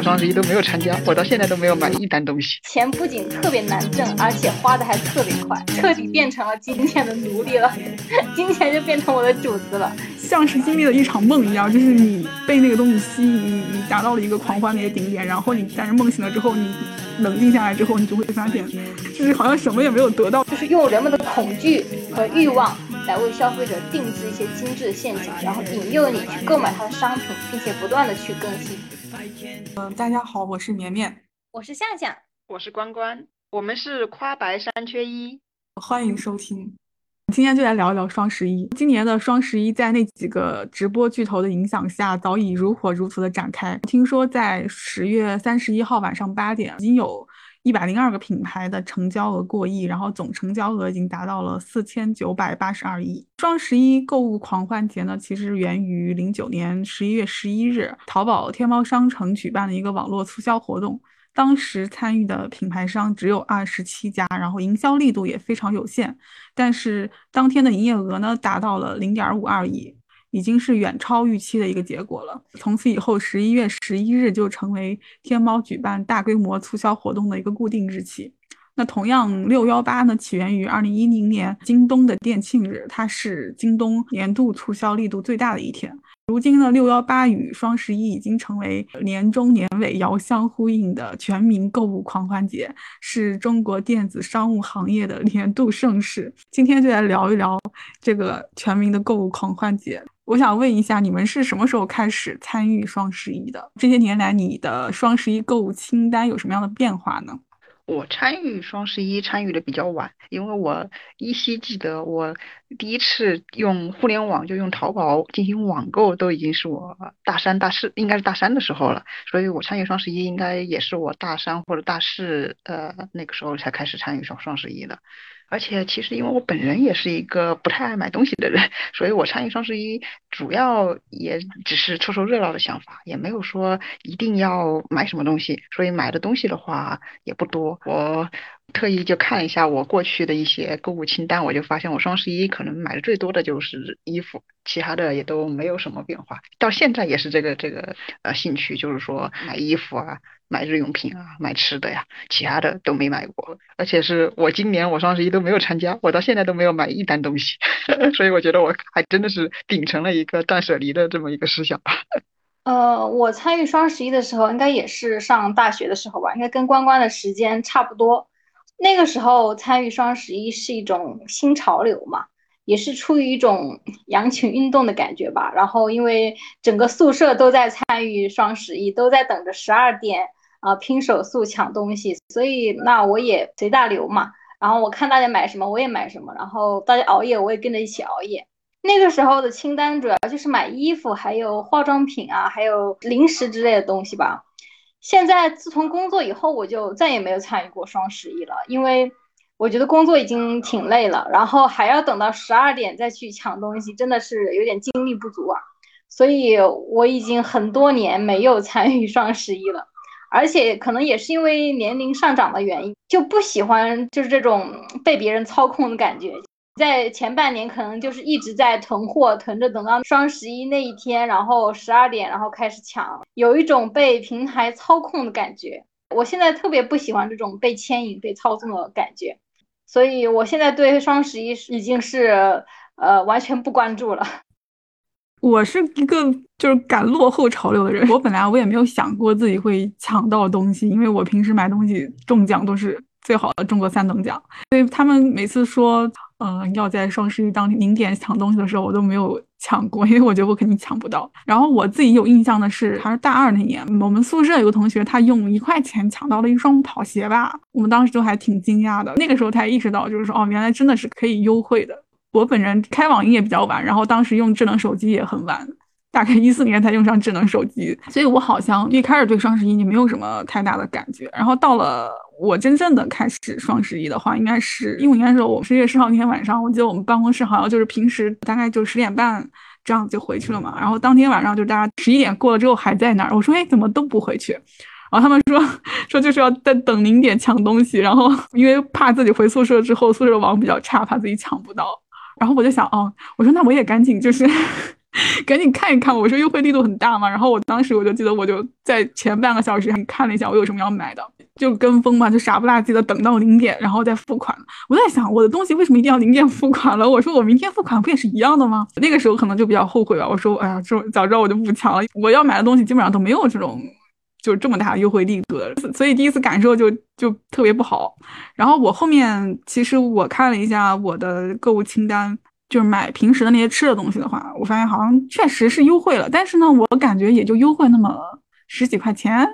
我双十一都没有参加，我到现在都没有买一单东西。钱不仅特别难挣，而且花的还特别快，彻底变成了金钱的奴隶了，金钱就变成我的主子了，像是经历了一场梦一样，就是你被那个东西吸引，你你达到了一个狂欢的一个顶点，然后你但是梦醒了之后，你冷静下来之后，你就会发现，就是好像什么也没有得到，就是用人们的恐惧和欲望。来为消费者定制一些精致的陷阱，然后引诱你去购买他的商品，并且不断的去更新。嗯，大家好，我是绵绵，我是向向，我是关关，我们是夸白三缺一，欢迎收听。今天就来聊一聊双十一。今年的双十一在那几个直播巨头的影响下，早已如火如荼的展开。听说在十月三十一号晚上八点，已经有。一百零二个品牌的成交额过亿，然后总成交额已经达到了四千九百八十二亿。双十一购物狂欢节呢，其实源于零九年十一月十一日，淘宝天猫商城举办的一个网络促销活动。当时参与的品牌商只有二十七家，然后营销力度也非常有限，但是当天的营业额呢，达到了零点五二亿。已经是远超预期的一个结果了。从此以后，十一月十一日就成为天猫举办大规模促销活动的一个固定日期。那同样，六幺八呢起源于二零一零年京东的店庆日，它是京东年度促销力度最大的一天。如今呢，六幺八与双十一已经成为年中年尾遥相呼应的全民购物狂欢节，是中国电子商务行业的年度盛事。今天就来聊一聊这个全民的购物狂欢节。我想问一下，你们是什么时候开始参与双十一的？这些年来，你的双十一购物清单有什么样的变化呢？我参与双十一参与的比较晚，因为我依稀记得我第一次用互联网就用淘宝进行网购，都已经是我大三、大四，应该是大三的时候了。所以我参与双十一应该也是我大三或者大四呃那个时候才开始参与双双十一的。而且其实因为我本人也是一个不太爱买东西的人，所以我参与双十一主要也只是凑凑热闹的想法，也没有说一定要买什么东西。所以买的东西的话也不多。我特意就看了一下我过去的一些购物清单，我就发现我双十一可能买的最多的就是衣服，其他的也都没有什么变化。到现在也是这个这个呃兴趣，就是说买衣服啊。买日用品啊，买吃的呀，其他的都没买过，而且是我今年我双十一都没有参加，我到现在都没有买一单东西，所以我觉得我还真的是秉承了一个断舍离的这么一个思想吧。呃，我参与双十一的时候，应该也是上大学的时候吧，应该跟关关的时间差不多。那个时候参与双十一是一种新潮流嘛，也是出于一种羊群运动的感觉吧。然后因为整个宿舍都在参与双十一，都在等着十二点。啊，拼手速抢东西，所以那我也随大流嘛。然后我看大家买什么，我也买什么。然后大家熬夜，我也跟着一起熬夜。那个时候的清单主要就是买衣服，还有化妆品啊，还有零食之类的东西吧。现在自从工作以后，我就再也没有参与过双十一了，因为我觉得工作已经挺累了，然后还要等到十二点再去抢东西，真的是有点精力不足啊。所以我已经很多年没有参与双十一了。而且可能也是因为年龄上涨的原因，就不喜欢就是这种被别人操控的感觉。在前半年可能就是一直在囤货，囤着等到双十一那一天，然后十二点，然后开始抢，有一种被平台操控的感觉。我现在特别不喜欢这种被牵引、被操纵的感觉，所以我现在对双十一已经是呃完全不关注了。我是一个就是赶落后潮流的人。我本来我也没有想过自己会抢到东西，因为我平时买东西中奖都是最好的中国三等奖。所以他们每次说，嗯，要在双十一当零点抢东西的时候，我都没有抢过，因为我觉得我肯定抢不到。然后我自己有印象的是，还是大二那年，我们宿舍有个同学，他用一块钱抢到了一双跑鞋吧，我们当时都还挺惊讶的。那个时候才意识到，就是说，哦，原来真的是可以优惠的。我本人开网银也比较晚，然后当时用智能手机也很晚，大概一四年才用上智能手机，所以我好像一开始对双十一就没有什么太大的感觉。然后到了我真正的开始双十一的话，应该是因为应该是我十月十号那天晚上，我记得我们办公室好像就是平时大概就十点半这样子就回去了嘛。然后当天晚上就大家十一点过了之后还在那儿，我说哎怎么都不回去？然后他们说 说就是要在等零点抢东西，然后因为怕自己回宿舍之后宿舍网比较差，怕自己抢不到。然后我就想，哦，我说那我也赶紧就是 赶紧看一看，我说优惠力度很大嘛。然后我当时我就记得，我就在前半个小时还看了一下我有什么要买的，就跟风嘛，就傻不拉几的等到零点，然后再付款。我在想，我的东西为什么一定要零点付款了？我说我明天付款不也是一样的吗？那个时候可能就比较后悔吧。我说，哎呀，这早知道我就不抢了。我要买的东西基本上都没有这种。就这么大优惠力度，所以第一次感受就就特别不好。然后我后面其实我看了一下我的购物清单，就是买平时的那些吃的东西的话，我发现好像确实是优惠了，但是呢，我感觉也就优惠那么十几块钱，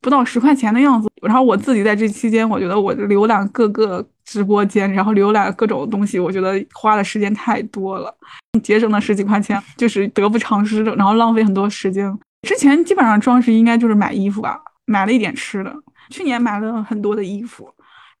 不到十块钱的样子。然后我自己在这期间，我觉得我浏览各个直播间，然后浏览各种东西，我觉得花的时间太多了，节省了十几块钱就是得不偿失，然后浪费很多时间。之前基本上双十一应该就是买衣服吧，买了一点吃的。去年买了很多的衣服，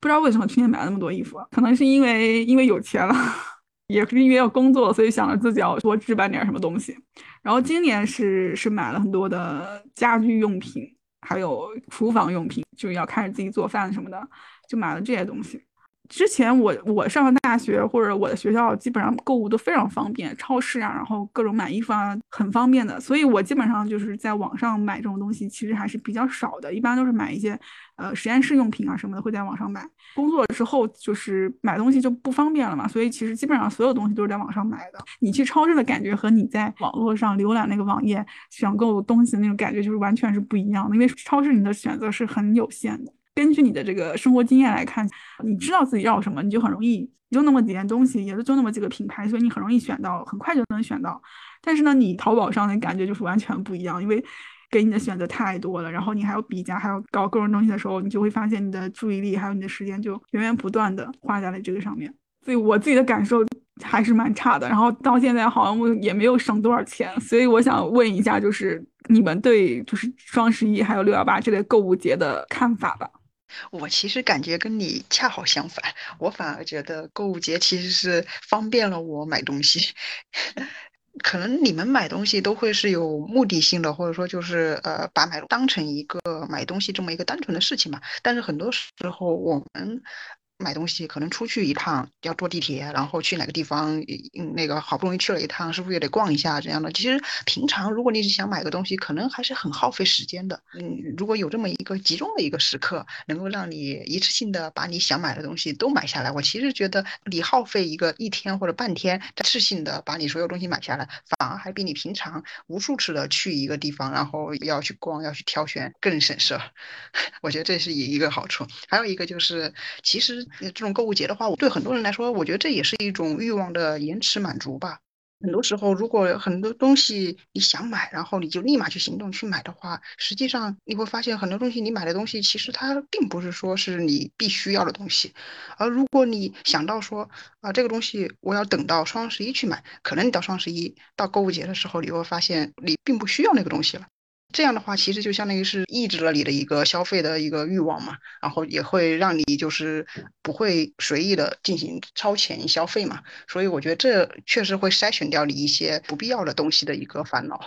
不知道为什么去年买了那么多衣服，可能是因为因为有钱了，也是因为要工作，所以想着自己要多置办点什么东西。然后今年是是买了很多的家居用品，还有厨房用品，就要开始自己做饭什么的，就买了这些东西。之前我我上大学或者我的学校基本上购物都非常方便，超市啊，然后各种买衣服啊，很方便的。所以我基本上就是在网上买这种东西，其实还是比较少的。一般都是买一些呃实验室用品啊什么的，会在网上买。工作之后就是买东西就不方便了嘛，所以其实基本上所有东西都是在网上买的。你去超市的感觉和你在网络上浏览那个网页选购东西的那种感觉就是完全是不一样的，因为超市你的选择是很有限的。根据你的这个生活经验来看，你知道自己要什么，你就很容易就那么几件东西，也是就那么几个品牌，所以你很容易选到，很快就能选到。但是呢，你淘宝上的感觉就是完全不一样，因为给你的选择太多了，然后你还要比价，还要搞各种东西的时候，你就会发现你的注意力还有你的时间就源源不断的花在了这个上面。所以我自己的感受还是蛮差的。然后到现在好像我也没有省多少钱，所以我想问一下，就是你们对就是双十一还有六幺八这类购物节的看法吧。我其实感觉跟你恰好相反，我反而觉得购物节其实是方便了我买东西。可能你们买东西都会是有目的性的，或者说就是呃把买当成一个买东西这么一个单纯的事情嘛。但是很多时候我们。买东西可能出去一趟要坐地铁，然后去哪个地方，嗯，那个好不容易去了一趟，是不是也得逛一下这样的？其实平常如果你是想买个东西，可能还是很耗费时间的。嗯，如果有这么一个集中的一个时刻，能够让你一次性的把你想买的东西都买下来，我其实觉得你耗费一个一天或者半天，一次性的把你所有东西买下来，反而还比你平常无数次的去一个地方，然后要去逛、要去挑选更省事。我觉得这是一个好处。还有一个就是，其实。这种购物节的话，我对很多人来说，我觉得这也是一种欲望的延迟满足吧。很多时候，如果很多东西你想买，然后你就立马去行动去买的话，实际上你会发现很多东西你买的东西其实它并不是说是你必须要的东西。而如果你想到说啊这个东西我要等到双十一去买，可能你到双十一到购物节的时候，你会发现你并不需要那个东西了。这样的话，其实就相当于是抑制了你的一个消费的一个欲望嘛，然后也会让你就是不会随意的进行超前消费嘛，所以我觉得这确实会筛选掉你一些不必要的东西的一个烦恼。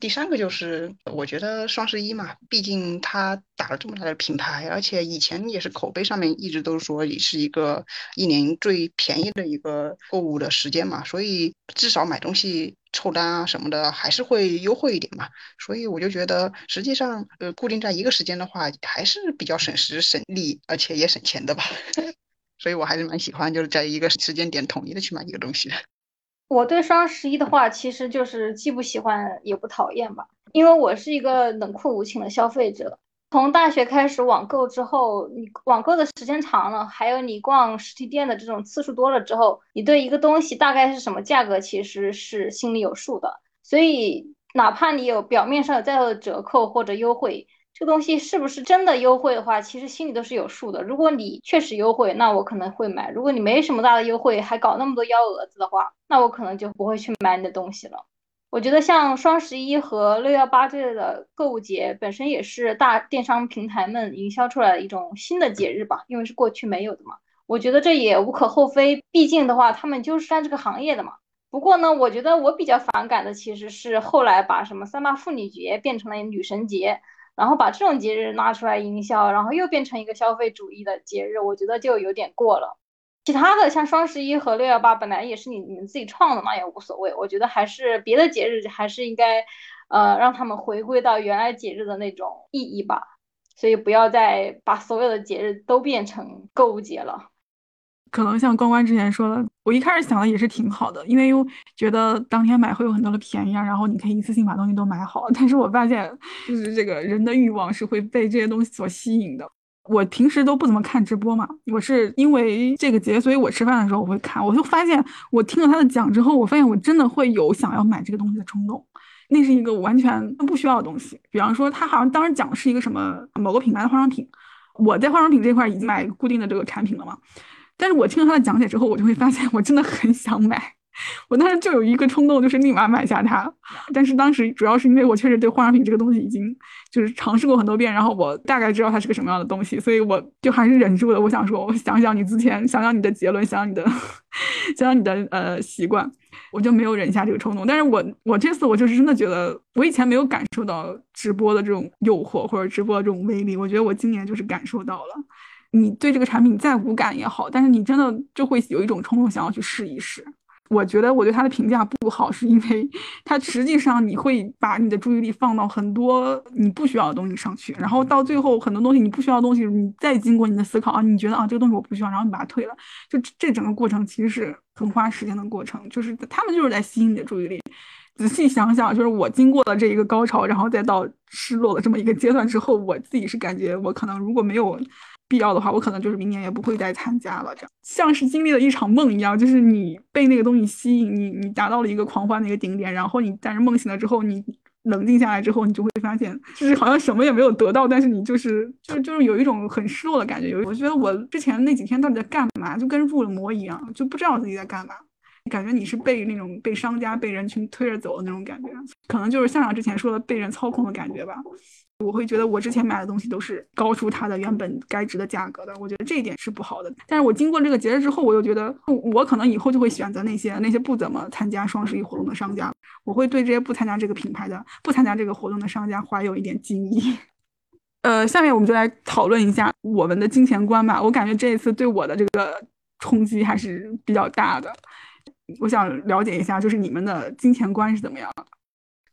第三个就是，我觉得双十一嘛，毕竟它打了这么大的品牌，而且以前也是口碑上面一直都说也是一个一年最便宜的一个购物的时间嘛，所以至少买东西凑单啊什么的还是会优惠一点嘛。所以我就觉得，实际上呃固定在一个时间的话，还是比较省时省力，而且也省钱的吧。所以我还是蛮喜欢，就是在一个时间点统一的去买一个东西。我对双十一的话，其实就是既不喜欢也不讨厌吧，因为我是一个冷酷无情的消费者。从大学开始网购之后，你网购的时间长了，还有你逛实体店的这种次数多了之后，你对一个东西大概是什么价格，其实是心里有数的。所以，哪怕你有表面上有再多的折扣或者优惠。这个东西是不是真的优惠的话，其实心里都是有数的。如果你确实优惠，那我可能会买；如果你没什么大的优惠，还搞那么多幺蛾子的话，那我可能就不会去买你的东西了。我觉得像双十一和六幺八这类的购物节，本身也是大电商平台们营销出来的一种新的节日吧，因为是过去没有的嘛。我觉得这也无可厚非，毕竟的话，他们就是干这个行业的嘛。不过呢，我觉得我比较反感的其实是后来把什么三八妇女节变成了女神节。然后把这种节日拿出来营销，然后又变成一个消费主义的节日，我觉得就有点过了。其他的像双十一和六幺八本来也是你你们自己创的嘛，也无所谓。我觉得还是别的节日还是应该，呃，让他们回归到原来节日的那种意义吧。所以不要再把所有的节日都变成购物节了。可能像关关之前说的，我一开始想的也是挺好的，因为又觉得当天买会有很多的便宜啊，然后你可以一次性把东西都买好。但是我发现，就是这个人的欲望是会被这些东西所吸引的。我平时都不怎么看直播嘛，我是因为这个节，所以我吃饭的时候我会看。我就发现，我听了他的讲之后，我发现我真的会有想要买这个东西的冲动。那是一个完全不需要的东西。比方说，他好像当时讲的是一个什么某个品牌的化妆品，我在化妆品这块已经买固定的这个产品了嘛。但是我听了他的讲解之后，我就会发现，我真的很想买。我当时就有一个冲动，就是立马买下它。但是当时主要是因为我确实对化妆品这个东西已经就是尝试过很多遍，然后我大概知道它是个什么样的东西，所以我就还是忍住了。我想说，我想想你之前，想想你的结论，想 想你的，想想你的呃习惯，我就没有忍下这个冲动。但是我我这次我就是真的觉得，我以前没有感受到直播的这种诱惑或者直播的这种威力，我觉得我今年就是感受到了。你对这个产品再无感也好，但是你真的就会有一种冲动想要去试一试。我觉得我对它的评价不好，是因为 它实际上你会把你的注意力放到很多你不需要的东西上去，然后到最后很多东西你不需要的东西，你再经过你的思考啊，你觉得啊这个东西我不需要，然后你把它退了，就这整个过程其实是很花时间的过程，就是他们就是在吸引你的注意力。仔细想想，就是我经过了这一个高潮，然后再到失落的这么一个阶段之后，我自己是感觉我可能如果没有。必要的话，我可能就是明年也不会再参加了。这样像是经历了一场梦一样，就是你被那个东西吸引，你你达到了一个狂欢的一个顶点，然后你但是梦醒了之后，你冷静下来之后，你就会发现，就是好像什么也没有得到，但是你就是就就是有一种很失落的感觉。有我觉得我之前那几天到底在干嘛，就跟入了魔一样，就不知道自己在干嘛，感觉你是被那种被商家被人群推着走的那种感觉，可能就是像之前说的被人操控的感觉吧。我会觉得我之前买的东西都是高出它的原本该值的价格的，我觉得这一点是不好的。但是我经过这个节日之后，我又觉得我可能以后就会选择那些那些不怎么参加双十一活动的商家，我会对这些不参加这个品牌的、不参加这个活动的商家怀有一点敬意。呃，下面我们就来讨论一下我们的金钱观吧。我感觉这一次对我的这个冲击还是比较大的，我想了解一下，就是你们的金钱观是怎么样？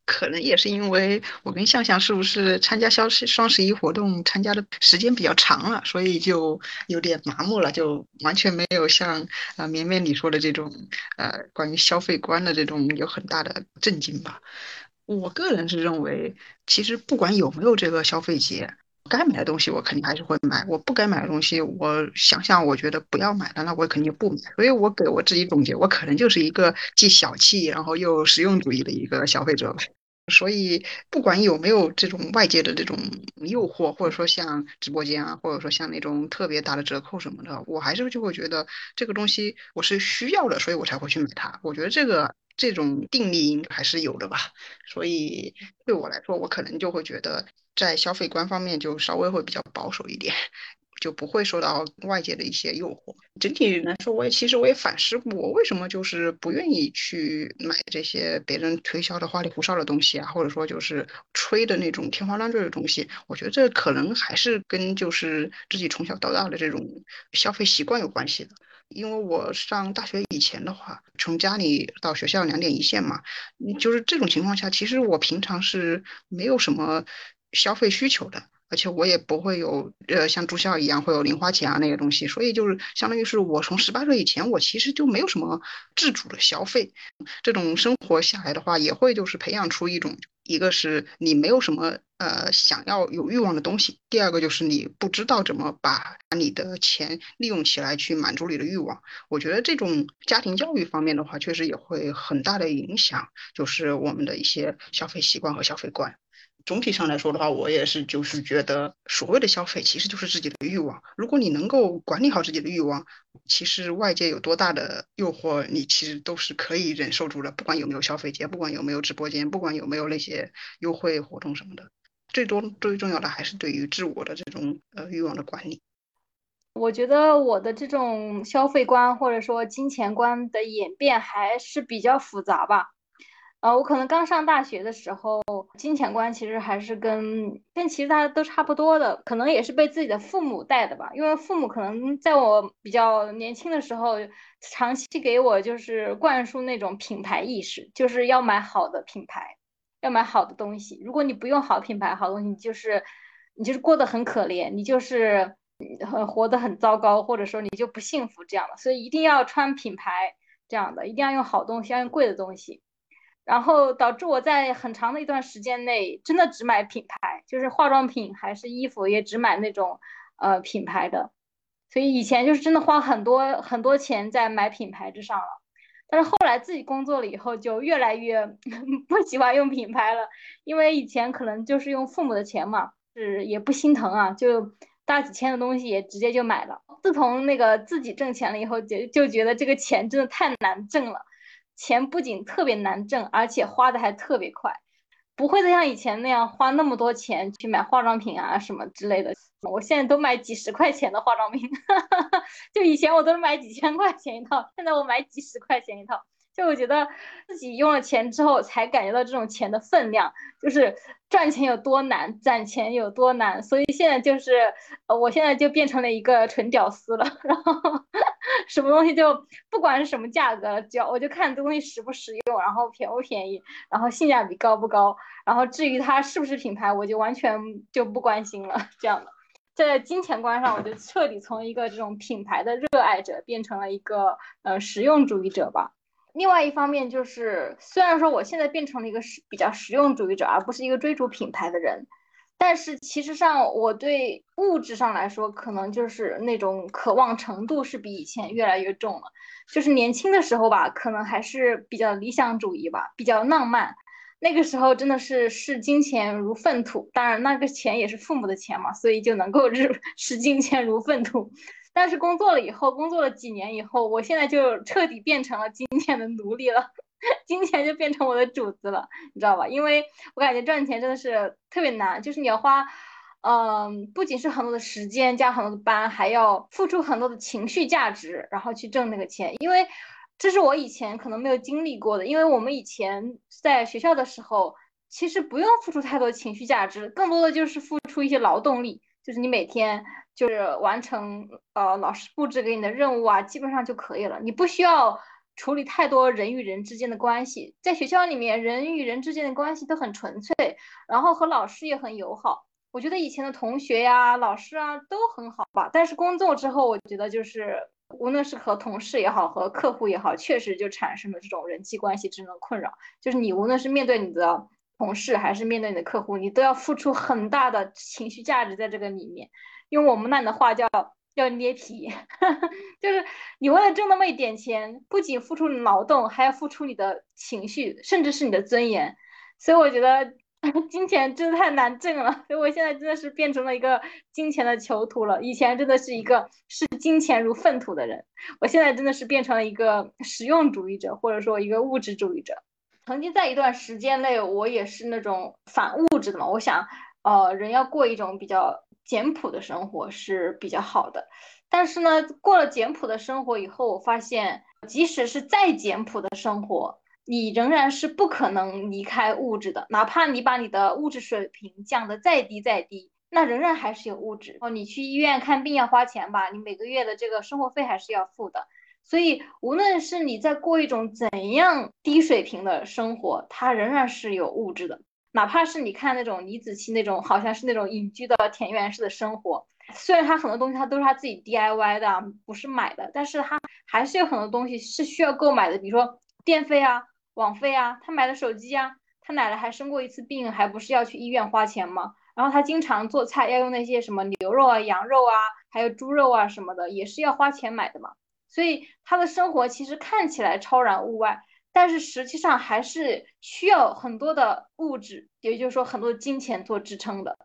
可能也是因为我跟向向是不是参加消双十一活动参加的时间比较长了，所以就有点麻木了，就完全没有像啊绵绵你说的这种呃关于消费观的这种有很大的震惊吧。我个人是认为，其实不管有没有这个消费节，该买的东西我肯定还是会买，我不该买的东西，我想想我觉得不要买的，那我肯定不买。所以我给我自己总结，我可能就是一个既小气然后又实用主义的一个消费者吧。所以，不管有没有这种外界的这种诱惑，或者说像直播间啊，或者说像那种特别大的折扣什么的，我还是就会觉得这个东西我是需要的，所以我才会去买它。我觉得这个这种定力应该还是有的吧。所以对我来说，我可能就会觉得在消费观方面就稍微会比较保守一点。就不会受到外界的一些诱惑。整体来说，我也其实我也反思过，我为什么就是不愿意去买这些别人推销的花里胡哨的东西啊，或者说就是吹的那种天花乱坠的东西。我觉得这可能还是跟就是自己从小到大的这种消费习惯有关系的。因为我上大学以前的话，从家里到学校两点一线嘛，就是这种情况下，其实我平常是没有什么消费需求的。而且我也不会有，呃，像住校一样会有零花钱啊那些东西，所以就是相当于是我从十八岁以前，我其实就没有什么自主的消费。这种生活下来的话，也会就是培养出一种，一个是你没有什么呃想要有欲望的东西，第二个就是你不知道怎么把你的钱利用起来去满足你的欲望。我觉得这种家庭教育方面的话，确实也会很大的影响，就是我们的一些消费习惯和消费观。总体上来说的话，我也是就是觉得，所谓的消费其实就是自己的欲望。如果你能够管理好自己的欲望，其实外界有多大的诱惑，你其实都是可以忍受住的。不管有没有消费节，不管有没有直播间，不管有没有那些优惠活动什么的，最多最重要的还是对于自我的这种呃欲望的管理。我觉得我的这种消费观或者说金钱观的演变还是比较复杂吧。呃，我可能刚上大学的时候，金钱观其实还是跟跟其实大家都差不多的，可能也是被自己的父母带的吧。因为父母可能在我比较年轻的时候，长期给我就是灌输那种品牌意识，就是要买好的品牌，要买好的东西。如果你不用好品牌、好东西，你就是你就是过得很可怜，你就是很活得很糟糕，或者说你就不幸福这样的。所以一定要穿品牌这样的，一定要用好东西，要用贵的东西。然后导致我在很长的一段时间内，真的只买品牌，就是化妆品还是衣服，也只买那种呃品牌的。所以以前就是真的花很多很多钱在买品牌之上了。但是后来自己工作了以后，就越来越 不喜欢用品牌了，因为以前可能就是用父母的钱嘛，是也不心疼啊，就大几千的东西也直接就买了。自从那个自己挣钱了以后，就就觉得这个钱真的太难挣了。钱不仅特别难挣，而且花的还特别快，不会再像以前那样花那么多钱去买化妆品啊什么之类的。我现在都买几十块钱的化妆品，就以前我都是买几千块钱一套，现在我买几十块钱一套。就我觉得自己用了钱之后，才感觉到这种钱的分量，就是赚钱有多难，攒钱有多难。所以现在就是，我现在就变成了一个纯屌丝了。然后什么东西就不管是什么价格，只要我就看东西实不实用，然后便不便宜，然后性价比高不高。然后至于它是不是品牌，我就完全就不关心了。这样的，在金钱观上，我就彻底从一个这种品牌的热爱者，变成了一个呃实用主义者吧。另外一方面就是，虽然说我现在变成了一个实比较实用主义者，而不是一个追逐品牌的人，但是其实上我对物质上来说，可能就是那种渴望程度是比以前越来越重了。就是年轻的时候吧，可能还是比较理想主义吧，比较浪漫。那个时候真的是视金钱如粪土，当然那个钱也是父母的钱嘛，所以就能够视 视金钱如粪土。但是工作了以后，工作了几年以后，我现在就彻底变成了金钱的奴隶了，金钱就变成我的主子了，你知道吧？因为我感觉赚钱真的是特别难，就是你要花，嗯，不仅是很多的时间加很多的班，还要付出很多的情绪价值，然后去挣那个钱。因为这是我以前可能没有经历过的，因为我们以前在学校的时候，其实不用付出太多情绪价值，更多的就是付出一些劳动力，就是你每天。就是完成呃老师布置给你的任务啊，基本上就可以了。你不需要处理太多人与人之间的关系，在学校里面人与人之间的关系都很纯粹，然后和老师也很友好。我觉得以前的同学呀、老师啊都很好吧。但是工作之后，我觉得就是无论是和同事也好，和客户也好，确实就产生了这种人际关系之间的困扰。就是你无论是面对你的同事，还是面对你的客户，你都要付出很大的情绪价值在这个里面。用我们那的话叫要捏皮，就是你为了挣那么一点钱，不仅付出劳动，还要付出你的情绪，甚至是你的尊严。所以我觉得 金钱真的太难挣了，所以我现在真的是变成了一个金钱的囚徒了。以前真的是一个视金钱如粪土的人，我现在真的是变成了一个实用主义者，或者说一个物质主义者。曾经在一段时间内，我也是那种反物质的嘛，我想，呃，人要过一种比较。简朴的生活是比较好的，但是呢，过了简朴的生活以后，我发现，即使是再简朴的生活，你仍然是不可能离开物质的。哪怕你把你的物质水平降得再低再低，那仍然还是有物质。哦，你去医院看病要花钱吧，你每个月的这个生活费还是要付的。所以，无论是你在过一种怎样低水平的生活，它仍然是有物质的。哪怕是你看那种李子柒那种，好像是那种隐居的田园式的生活，虽然他很多东西他都是他自己 DIY 的，不是买的，但是他还是有很多东西是需要购买的，比如说电费啊、网费啊，他买的手机啊，他奶奶还生过一次病，还不是要去医院花钱吗？然后他经常做菜要用那些什么牛肉啊、羊肉啊，还有猪肉啊什么的，也是要花钱买的嘛。所以他的生活其实看起来超然物外。但是实际上还是需要很多的物质，也就是说很多金钱做支撑的。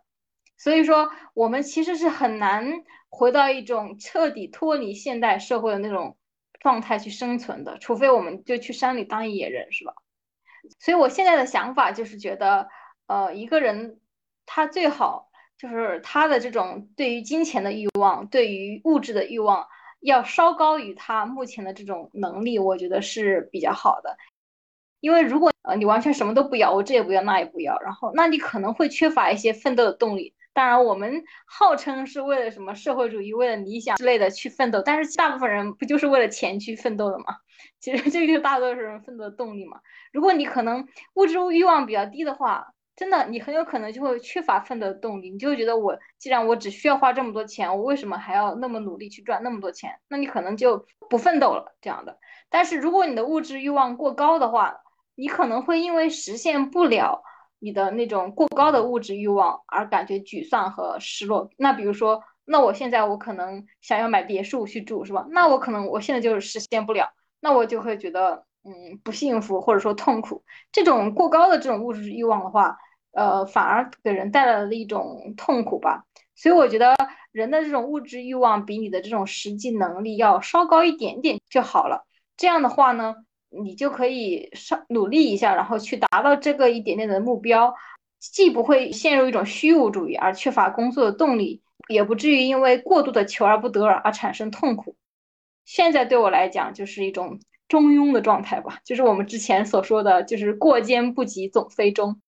所以说，我们其实是很难回到一种彻底脱离现代社会的那种状态去生存的，除非我们就去山里当野人，是吧？所以我现在的想法就是觉得，呃，一个人他最好就是他的这种对于金钱的欲望，对于物质的欲望。要稍高于他目前的这种能力，我觉得是比较好的。因为如果呃，你完全什么都不要，我这也不要，那也不要，然后那你可能会缺乏一些奋斗的动力。当然，我们号称是为了什么社会主义、为了理想之类的去奋斗，但是大部分人不就是为了钱去奋斗的吗？其实这就是大多数人奋斗的动力嘛。如果你可能物质欲望比较低的话，真的你很有可能就会缺乏奋斗的动力，你就会觉得我既然我只需要花这么多钱，我为什么还要那么努力去赚那么多钱？那你可能就不奋斗了这样的。但是如果你的物质欲望过高的话，你可能会因为实现不了。你的那种过高的物质欲望而感觉沮丧和失落。那比如说，那我现在我可能想要买别墅去住，是吧？那我可能我现在就是实现不了，那我就会觉得嗯不幸福或者说痛苦。这种过高的这种物质欲望的话，呃，反而给人带来了一种痛苦吧。所以我觉得人的这种物质欲望比你的这种实际能力要稍高一点点就好了。这样的话呢？你就可以上努力一下，然后去达到这个一点点的目标，既不会陷入一种虚无主义而缺乏工作的动力，也不至于因为过度的求而不得而产生痛苦。现在对我来讲就是一种中庸的状态吧，就是我们之前所说的就是过兼不及总非中。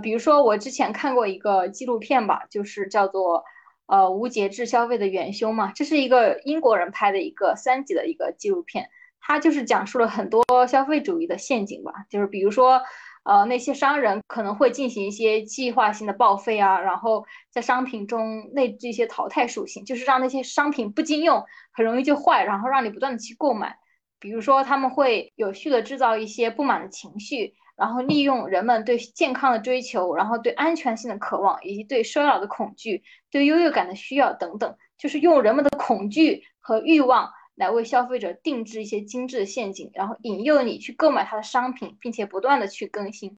比如说我之前看过一个纪录片吧，就是叫做呃无节制消费的元凶嘛，这是一个英国人拍的一个三级的一个纪录片。它就是讲述了很多消费主义的陷阱吧，就是比如说，呃，那些商人可能会进行一些计划性的报废啊，然后在商品中内置一些淘汰属性，就是让那些商品不经用，很容易就坏，然后让你不断的去购买。比如说，他们会有序的制造一些不满的情绪，然后利用人们对健康的追求，然后对安全性的渴望，以及对衰老的恐惧，对优越感的需要等等，就是用人们的恐惧和欲望。来为消费者定制一些精致的陷阱，然后引诱你去购买他的商品，并且不断的去更新。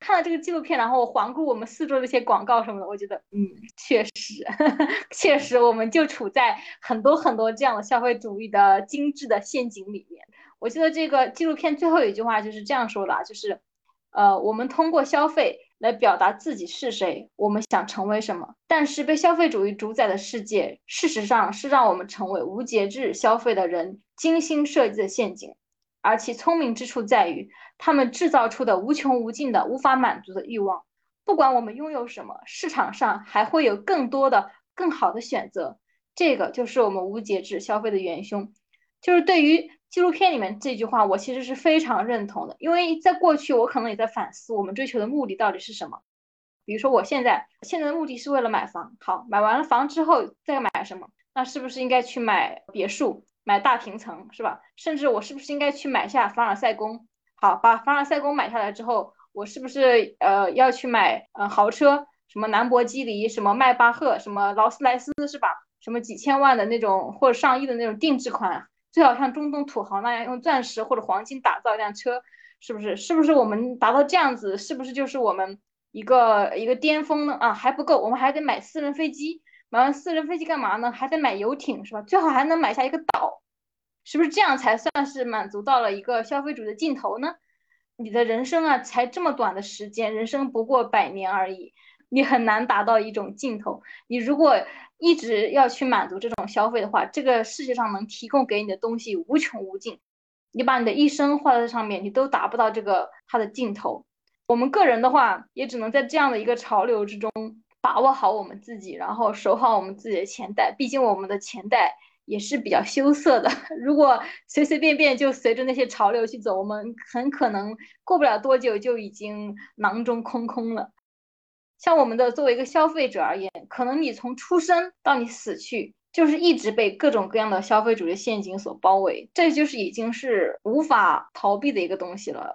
看了这个纪录片，然后我环顾我们四周的一些广告什么的，我觉得，嗯，确实，确实，我们就处在很多很多这样的消费主义的精致的陷阱里面。我记得这个纪录片最后一句话就是这样说的，就是，呃，我们通过消费。来表达自己是谁，我们想成为什么。但是被消费主义主宰的世界，事实上是让我们成为无节制消费的人精心设计的陷阱。而其聪明之处在于，他们制造出的无穷无尽的无法满足的欲望。不管我们拥有什么，市场上还会有更多的、更好的选择。这个就是我们无节制消费的元凶。就是对于。纪录片里面这句话，我其实是非常认同的，因为在过去我可能也在反思我们追求的目的到底是什么。比如说我现在现在的目的是为了买房，好，买完了房之后再买什么？那是不是应该去买别墅、买大平层，是吧？甚至我是不是应该去买下凡尔赛宫？好，把凡尔赛宫买下来之后，我是不是呃要去买呃豪车？什么兰博基尼、什么迈巴赫、什么劳斯莱斯，是吧？什么几千万的那种或者上亿的那种定制款？最好像中东土豪那样用钻石或者黄金打造一辆车，是不是？是不是我们达到这样子，是不是就是我们一个一个巅峰呢？啊，还不够，我们还得买私人飞机。买完私人飞机干嘛呢？还得买游艇，是吧？最好还能买下一个岛，是不是这样才算是满足到了一个消费主的尽头呢？你的人生啊，才这么短的时间，人生不过百年而已。你很难达到一种尽头。你如果一直要去满足这种消费的话，这个世界上能提供给你的东西无穷无尽。你把你的一生花在上面，你都达不到这个它的尽头。我们个人的话，也只能在这样的一个潮流之中把握好我们自己，然后守好我们自己的钱袋。毕竟我们的钱袋也是比较羞涩的。如果随随便便就随着那些潮流去走，我们很可能过不了多久就已经囊中空空了。像我们的作为一个消费者而言，可能你从出生到你死去，就是一直被各种各样的消费主义陷阱所包围，这就是已经是无法逃避的一个东西了。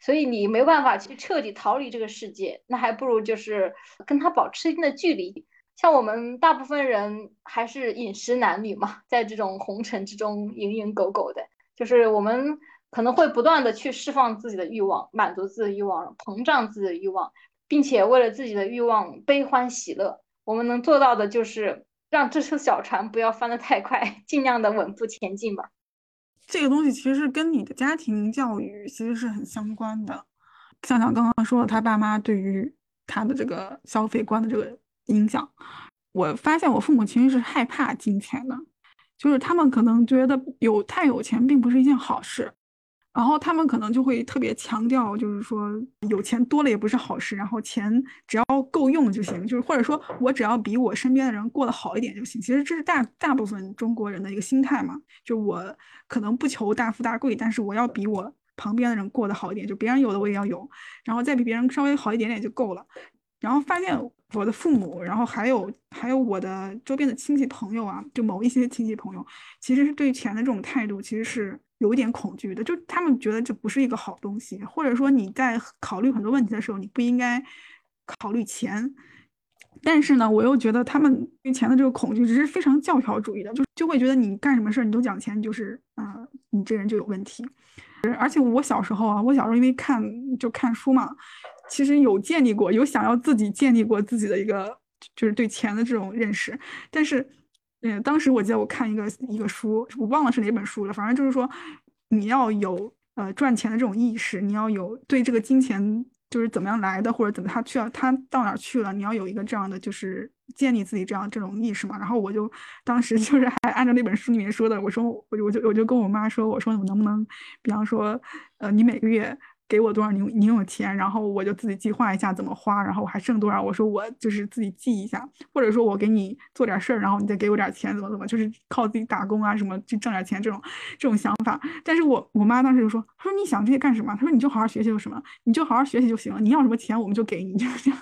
所以你没办法去彻底逃离这个世界，那还不如就是跟他保持一定的距离。像我们大部分人还是饮食男女嘛，在这种红尘之中蝇营狗苟的，就是我们可能会不断的去释放自己的欲望，满足自己的欲望，膨胀自己的欲望。并且为了自己的欲望悲欢喜乐，我们能做到的就是让这艘小船不要翻得太快，尽量的稳步前进吧。这个东西其实跟你的家庭教育其实是很相关的。像像刚刚说了，他爸妈对于他的这个消费观的这个影响，我发现我父母其实是害怕金钱的，就是他们可能觉得有太有钱并不是一件好事。然后他们可能就会特别强调，就是说有钱多了也不是好事，然后钱只要够用就行，就是或者说我只要比我身边的人过得好一点就行。其实这是大大部分中国人的一个心态嘛，就我可能不求大富大贵，但是我要比我旁边的人过得好一点，就别人有的我也要有，然后再比别人稍微好一点点就够了。然后发现我的父母，然后还有还有我的周边的亲戚朋友啊，就某一些亲戚朋友，其实是对钱的这种态度，其实是有一点恐惧的。就他们觉得这不是一个好东西，或者说你在考虑很多问题的时候，你不应该考虑钱。但是呢，我又觉得他们对钱的这个恐惧只是非常教条主义的，就就会觉得你干什么事儿你都讲钱，你就是啊，你这人就有问题。而且我小时候啊，我小时候因为看就看书嘛。其实有建立过，有想要自己建立过自己的一个，就是对钱的这种认识。但是，嗯，当时我记得我看一个一个书，我忘了是哪本书了。反正就是说，你要有呃赚钱的这种意识，你要有对这个金钱就是怎么样来的，或者怎么他去了，他到哪去了，你要有一个这样的就是建立自己这样这种意识嘛。然后我就当时 就是还按照那本书里面说的，我说我就我就我就跟我妈说，我说我能不能，比方说，呃，你每个月。给我多少零零用钱，然后我就自己计划一下怎么花，然后我还剩多少，我说我就是自己记一下，或者说我给你做点事儿，然后你再给我点钱，怎么怎么，就是靠自己打工啊什么去挣点钱这种这种想法。但是我我妈当时就说，她说你想这些干什么？她说你就好好学习就什么，你就好好学习就行了，你要什么钱我们就给你，就是这样。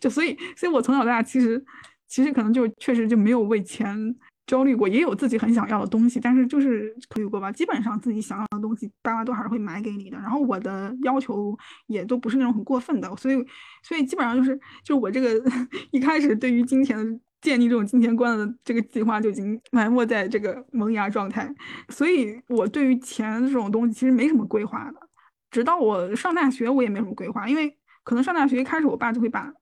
就所以，所以我从小到大其实其实可能就确实就没有为钱。焦虑过，也有自己很想要的东西，但是就是可以过吧。基本上自己想要的东西，爸妈都还是会买给你的。然后我的要求也都不是那种很过分的，所以，所以基本上就是，就我这个 一开始对于金钱的建立这种金钱观的这个计划就已经埋没在这个萌芽状态。所以我对于钱这种东西其实没什么规划的。直到我上大学，我也没什么规划，因为可能上大学一开始，我爸就会把。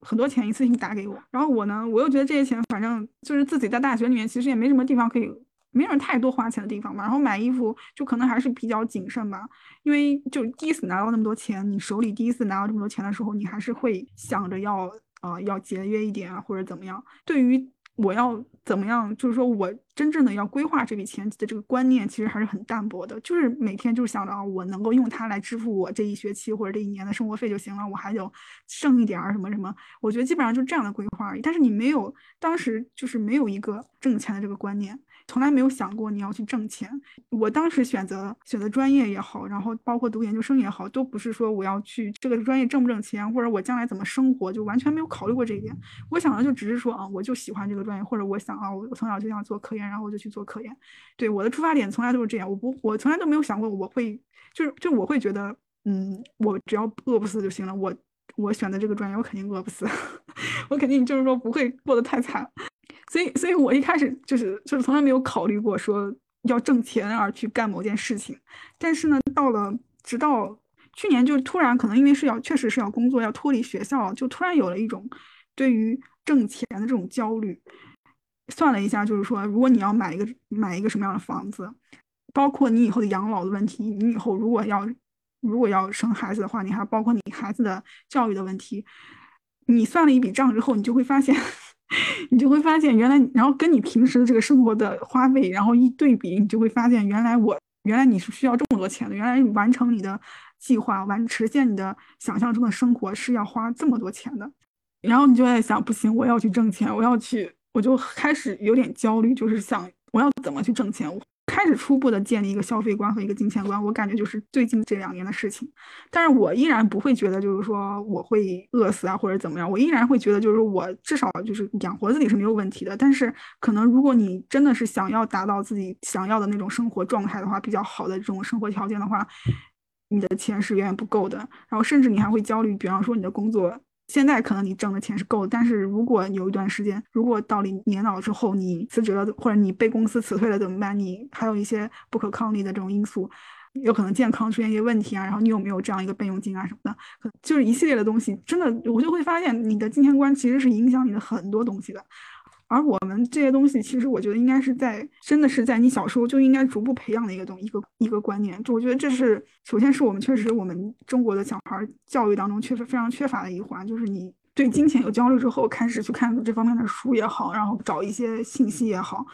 很多钱一次性打给我，然后我呢，我又觉得这些钱反正就是自己在大学里面其实也没什么地方可以，没什么太多花钱的地方嘛。然后买衣服就可能还是比较谨慎吧，因为就第一次拿到那么多钱，你手里第一次拿到这么多钱的时候，你还是会想着要呃要节约一点啊或者怎么样。对于我要怎么样？就是说我真正的要规划这笔钱的这个观念，其实还是很淡薄的。就是每天就是想着啊，我能够用它来支付我这一学期或者这一年的生活费就行了，我还有剩一点儿什么什么。我觉得基本上就是这样的规划而已。但是你没有，当时就是没有一个挣钱的这个观念。从来没有想过你要去挣钱。我当时选择选择专业也好，然后包括读研究生也好，都不是说我要去这个专业挣不挣钱，或者我将来怎么生活，就完全没有考虑过这一点。我想的就只是说啊，我就喜欢这个专业，或者我想啊，我从小就想做科研，然后我就去做科研。对我的出发点从来都是这样，我不，我从来都没有想过我会，就是就我会觉得，嗯，我只要饿不死就行了。我我选择这个专业，我肯定饿不死，我肯定就是说不会过得太惨。所以，所以我一开始就是就是从来没有考虑过说要挣钱而去干某件事情。但是呢，到了直到去年，就突然可能因为是要确实是要工作，要脱离学校，就突然有了一种对于挣钱的这种焦虑。算了一下，就是说，如果你要买一个买一个什么样的房子，包括你以后的养老的问题，你以后如果要如果要生孩子的话，你还包括你孩子的教育的问题，你算了一笔账之后，你就会发现。你就会发现，原来，然后跟你平时的这个生活的花费，然后一对比，你就会发现，原来我，原来你是需要这么多钱的，原来完成你的计划，完实现你的想象中的生活是要花这么多钱的。然后你就在想，不行，我要去挣钱，我要去，我就开始有点焦虑，就是想我要怎么去挣钱。我开始初步的建立一个消费观和一个金钱观，我感觉就是最近这两年的事情。但是我依然不会觉得就是说我会饿死啊或者怎么样，我依然会觉得就是我至少就是养活自己是没有问题的。但是可能如果你真的是想要达到自己想要的那种生活状态的话，比较好的这种生活条件的话，你的钱是远远不够的。然后甚至你还会焦虑，比方说你的工作。现在可能你挣的钱是够的，但是如果有一段时间，如果到了年老之后你辞职了，或者你被公司辞退了怎么办？你还有一些不可抗力的这种因素，有可能健康出现一些问题啊，然后你有没有这样一个备用金啊什么的？就是一系列的东西，真的我就会发现你的金钱观其实是影响你的很多东西的。而我们这些东西，其实我觉得应该是在，真的是在你小时候就应该逐步培养的一个东，一个一个观念。就我觉得这是，首先是我们确实我们中国的小孩教育当中确实非常缺乏的一环，就是你对金钱有焦虑之后，开始去看这方面的书也好，然后找一些信息也好，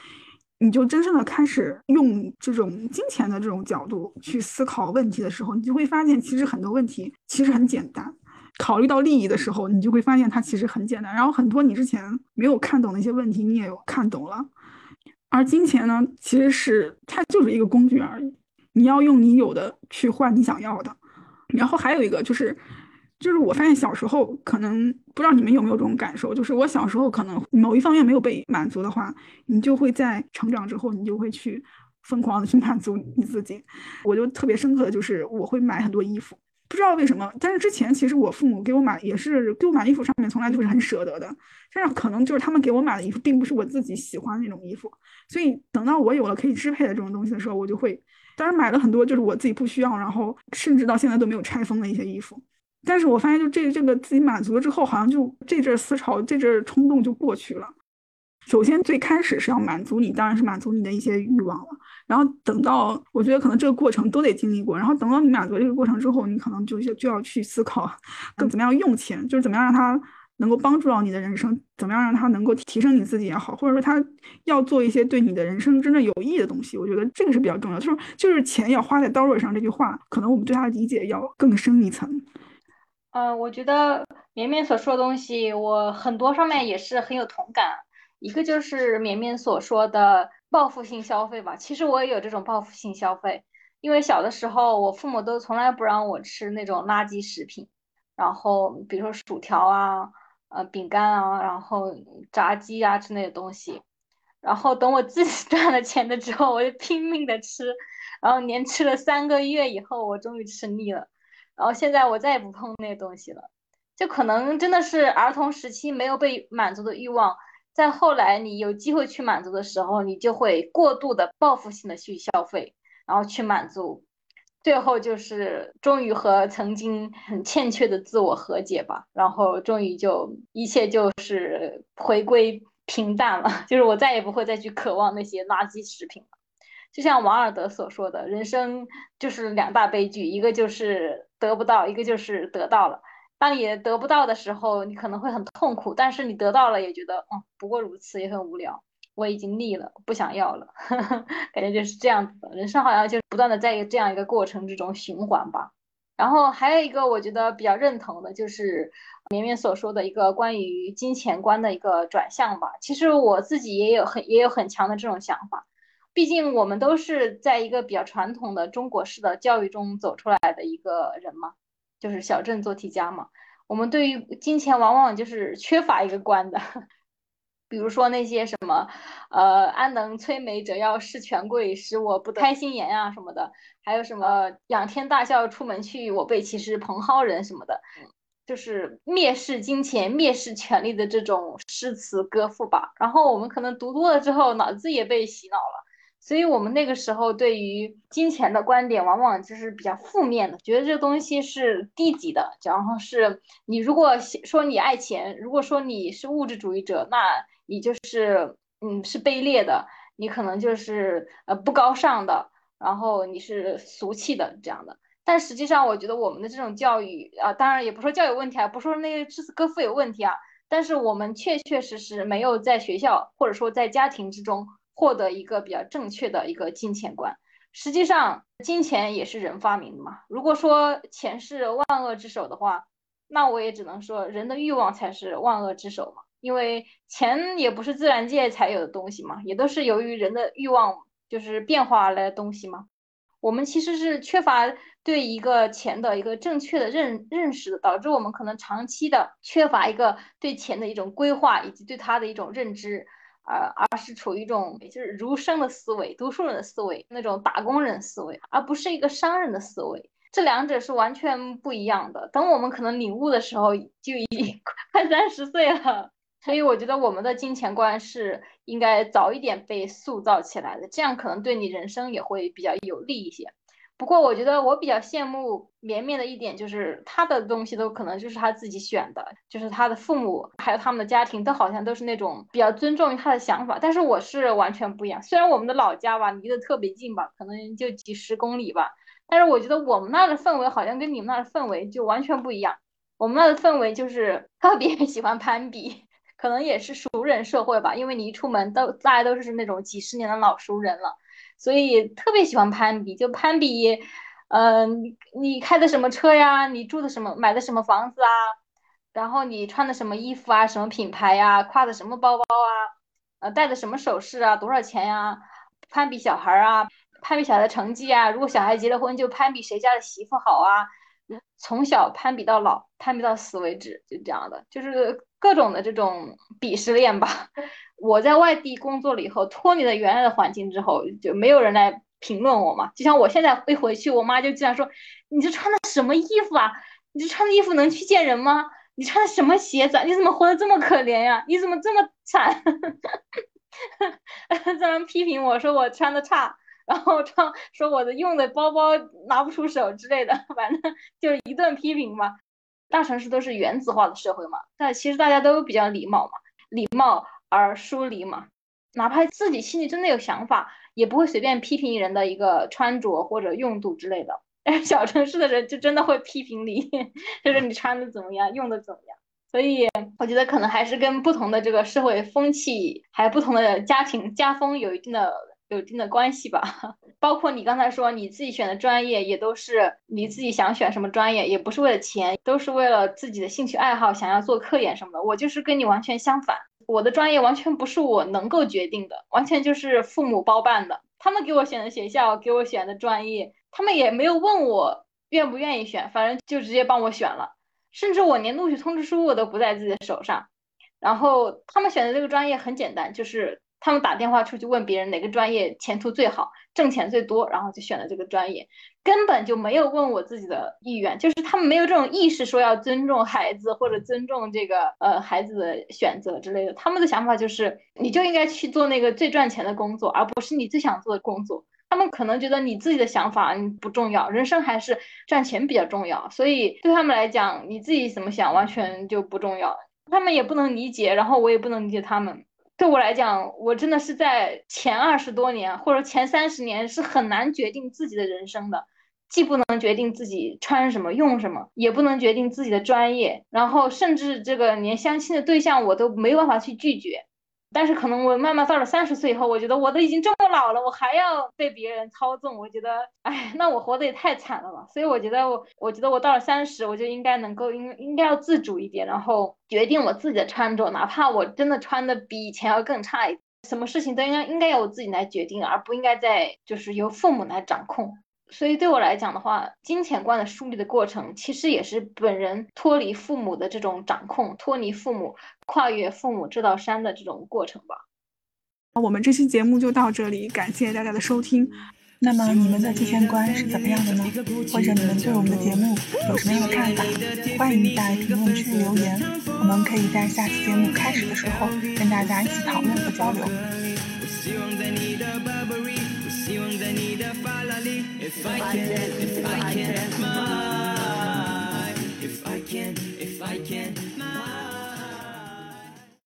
你就真正的开始用这种金钱的这种角度去思考问题的时候，你就会发现，其实很多问题其实很简单。考虑到利益的时候，你就会发现它其实很简单。然后很多你之前没有看懂的一些问题，你也有看懂了。而金钱呢，其实是它就是一个工具而已，你要用你有的去换你想要的。然后还有一个就是，就是我发现小时候可能不知道你们有没有这种感受，就是我小时候可能某一方面没有被满足的话，你就会在成长之后，你就会去疯狂的去满足你自己。我就特别深刻的就是我会买很多衣服。不知道为什么，但是之前其实我父母给我买也是给我买衣服，上面从来就是很舍得的。但是可能就是他们给我买的衣服，并不是我自己喜欢那种衣服。所以等到我有了可以支配的这种东西的时候，我就会，当然买了很多就是我自己不需要，然后甚至到现在都没有拆封的一些衣服。但是我发现，就这这个自己满足了之后，好像就这阵思潮、这阵冲动就过去了。首先，最开始是要满足你，当然是满足你的一些欲望了。然后等到，我觉得可能这个过程都得经历过。然后等到你满足这个过程之后，你可能就就要去思考，更怎么样用钱，就是怎么样让它能够帮助到你的人生，怎么样让它能够提升你自己也好，或者说他要做一些对你的人生真正有益的东西。我觉得这个是比较重要。就是就是钱要花在刀刃上这句话，可能我们对它的理解要更深一层。呃，我觉得绵绵所说的东西，我很多上面也是很有同感。一个就是绵绵所说的报复性消费吧，其实我也有这种报复性消费，因为小的时候我父母都从来不让我吃那种垃圾食品，然后比如说薯条啊、呃饼干啊，然后炸鸡啊之类的东西，然后等我自己 赚了钱的之后，我就拼命的吃，然后连吃了三个月以后，我终于吃腻了，然后现在我再也不碰那东西了，就可能真的是儿童时期没有被满足的欲望。在后来，你有机会去满足的时候，你就会过度的报复性的去消费，然后去满足，最后就是终于和曾经很欠缺的自我和解吧，然后终于就一切就是回归平淡了，就是我再也不会再去渴望那些垃圾食品了。就像王尔德所说的，人生就是两大悲剧，一个就是得不到，一个就是得到了。当你得不到的时候，你可能会很痛苦；但是你得到了，也觉得嗯，不过如此，也很无聊。我已经腻了，不想要了，感觉就是这样子的。人生好像就不断的在这样一个过程之中循环吧。然后还有一个我觉得比较认同的，就是绵绵所说的一个关于金钱观的一个转向吧。其实我自己也有很也有很强的这种想法，毕竟我们都是在一个比较传统的中国式的教育中走出来的一个人嘛。就是小镇做题家嘛，我们对于金钱往往就是缺乏一个观的，比如说那些什么，呃，安能摧眉折腰事权贵，使我不得开心颜啊什么的，还有什么仰天大笑出门去，我辈岂是蓬蒿人什么的，就是蔑视金钱、蔑视权力的这种诗词歌赋吧。然后我们可能读多了之后，脑子也被洗脑了。所以我们那个时候对于金钱的观点，往往就是比较负面的，觉得这东西是低级的。然后是你如果说你爱钱，如果说你是物质主义者，那你就是嗯是卑劣的，你可能就是呃不高尚的，然后你是俗气的这样的。但实际上，我觉得我们的这种教育啊，当然也不说教育问题啊，不说那个诗词歌赋有问题啊，但是我们确确实实没有在学校或者说在家庭之中。获得一个比较正确的一个金钱观，实际上金钱也是人发明的嘛。如果说钱是万恶之首的话，那我也只能说人的欲望才是万恶之首嘛。因为钱也不是自然界才有的东西嘛，也都是由于人的欲望就是变化而来的东西嘛。我们其实是缺乏对一个钱的一个正确的认认识的，导致我们可能长期的缺乏一个对钱的一种规划以及对它的一种认知。而而是处于一种就是儒生的思维、读书人的思维、那种打工人思维，而不是一个商人的思维。这两者是完全不一样的。等我们可能领悟的时候，就已经 快三十岁了。所以我觉得我们的金钱观是应该早一点被塑造起来的，这样可能对你人生也会比较有利一些。不过，我觉得我比较羡慕绵绵的一点就是，他的东西都可能就是他自己选的，就是他的父母还有他们的家庭都好像都是那种比较尊重于他的想法。但是我是完全不一样，虽然我们的老家吧离得特别近吧，可能就几十公里吧，但是我觉得我们那的氛围好像跟你们那的氛围就完全不一样。我们那的氛围就是特别 喜欢攀比。可能也是熟人社会吧，因为你一出门都大家都是那种几十年的老熟人了，所以特别喜欢攀比，就攀比，嗯，你你开的什么车呀？你住的什么？买的什么房子啊？然后你穿的什么衣服啊？什么品牌呀？挎的什么包包啊？呃，戴的什么首饰啊？多少钱呀？攀比小孩啊，攀比小孩的成绩啊。如果小孩结了婚，就攀比谁家的媳妇好啊。从小攀比到老，攀比到死为止，就这样的，就是各种的这种鄙视链吧。我在外地工作了以后，脱离了原来的环境之后，就没有人来评论我嘛。就像我现在一回去，我妈就经常说：“你这穿的什么衣服啊？你这穿的衣服能去见人吗？你穿的什么鞋子？啊你怎么活得这么可怜呀？你怎么这么惨？” 在那批评我说我穿的差。然后穿说我的用的包包拿不出手之类的，反正就是一顿批评嘛。大城市都是原子化的社会嘛，但其实大家都比较礼貌嘛，礼貌而疏离嘛。哪怕自己心里真的有想法，也不会随便批评人的一个穿着或者用度之类的。但 小城市的人就真的会批评你，就是你穿的怎么样，用的怎么样。所以我觉得可能还是跟不同的这个社会风气，还有不同的家庭家风有一定的。有一定的关系吧，包括你刚才说你自己选的专业，也都是你自己想选什么专业，也不是为了钱，都是为了自己的兴趣爱好，想要做科研什么的。我就是跟你完全相反，我的专业完全不是我能够决定的，完全就是父母包办的。他们给我选的学校，给我选的专业，他们也没有问我愿不愿意选，反正就直接帮我选了，甚至我连录取通知书我都不在自己的手上。然后他们选的这个专业很简单，就是。他们打电话出去问别人哪个专业前途最好，挣钱最多，然后就选了这个专业，根本就没有问我自己的意愿，就是他们没有这种意识说要尊重孩子或者尊重这个呃孩子的选择之类的。他们的想法就是你就应该去做那个最赚钱的工作，而不是你最想做的工作。他们可能觉得你自己的想法不重要，人生还是赚钱比较重要，所以对他们来讲，你自己怎么想完全就不重要。他们也不能理解，然后我也不能理解他们。对我来讲，我真的是在前二十多年或者前三十年是很难决定自己的人生的，既不能决定自己穿什么用什么，也不能决定自己的专业，然后甚至这个连相亲的对象我都没办法去拒绝。但是可能我慢慢到了三十岁以后，我觉得我都已经这么老了，我还要被别人操纵，我觉得，哎，那我活得也太惨了吧。所以我觉得我，我觉得我到了三十，我就应该能够应应该要自主一点，然后决定我自己的穿着，哪怕我真的穿的比以前要更差一点，什么事情都应该应该由我自己来决定，而不应该再就是由父母来掌控。所以对我来讲的话，金钱观的树立的过程，其实也是本人脱离父母的这种掌控，脱离父母，跨越父母这道山的这种过程吧。我们这期节目就到这里，感谢大家的收听。那么你们的金钱观是怎么样的呢？或者你们对我们的节目有什么样的看法？欢迎在评论区留言，我们可以在下期节目开始的时候跟大家一起讨论和交流。Falali If I can, if I can, my If I can, if I can.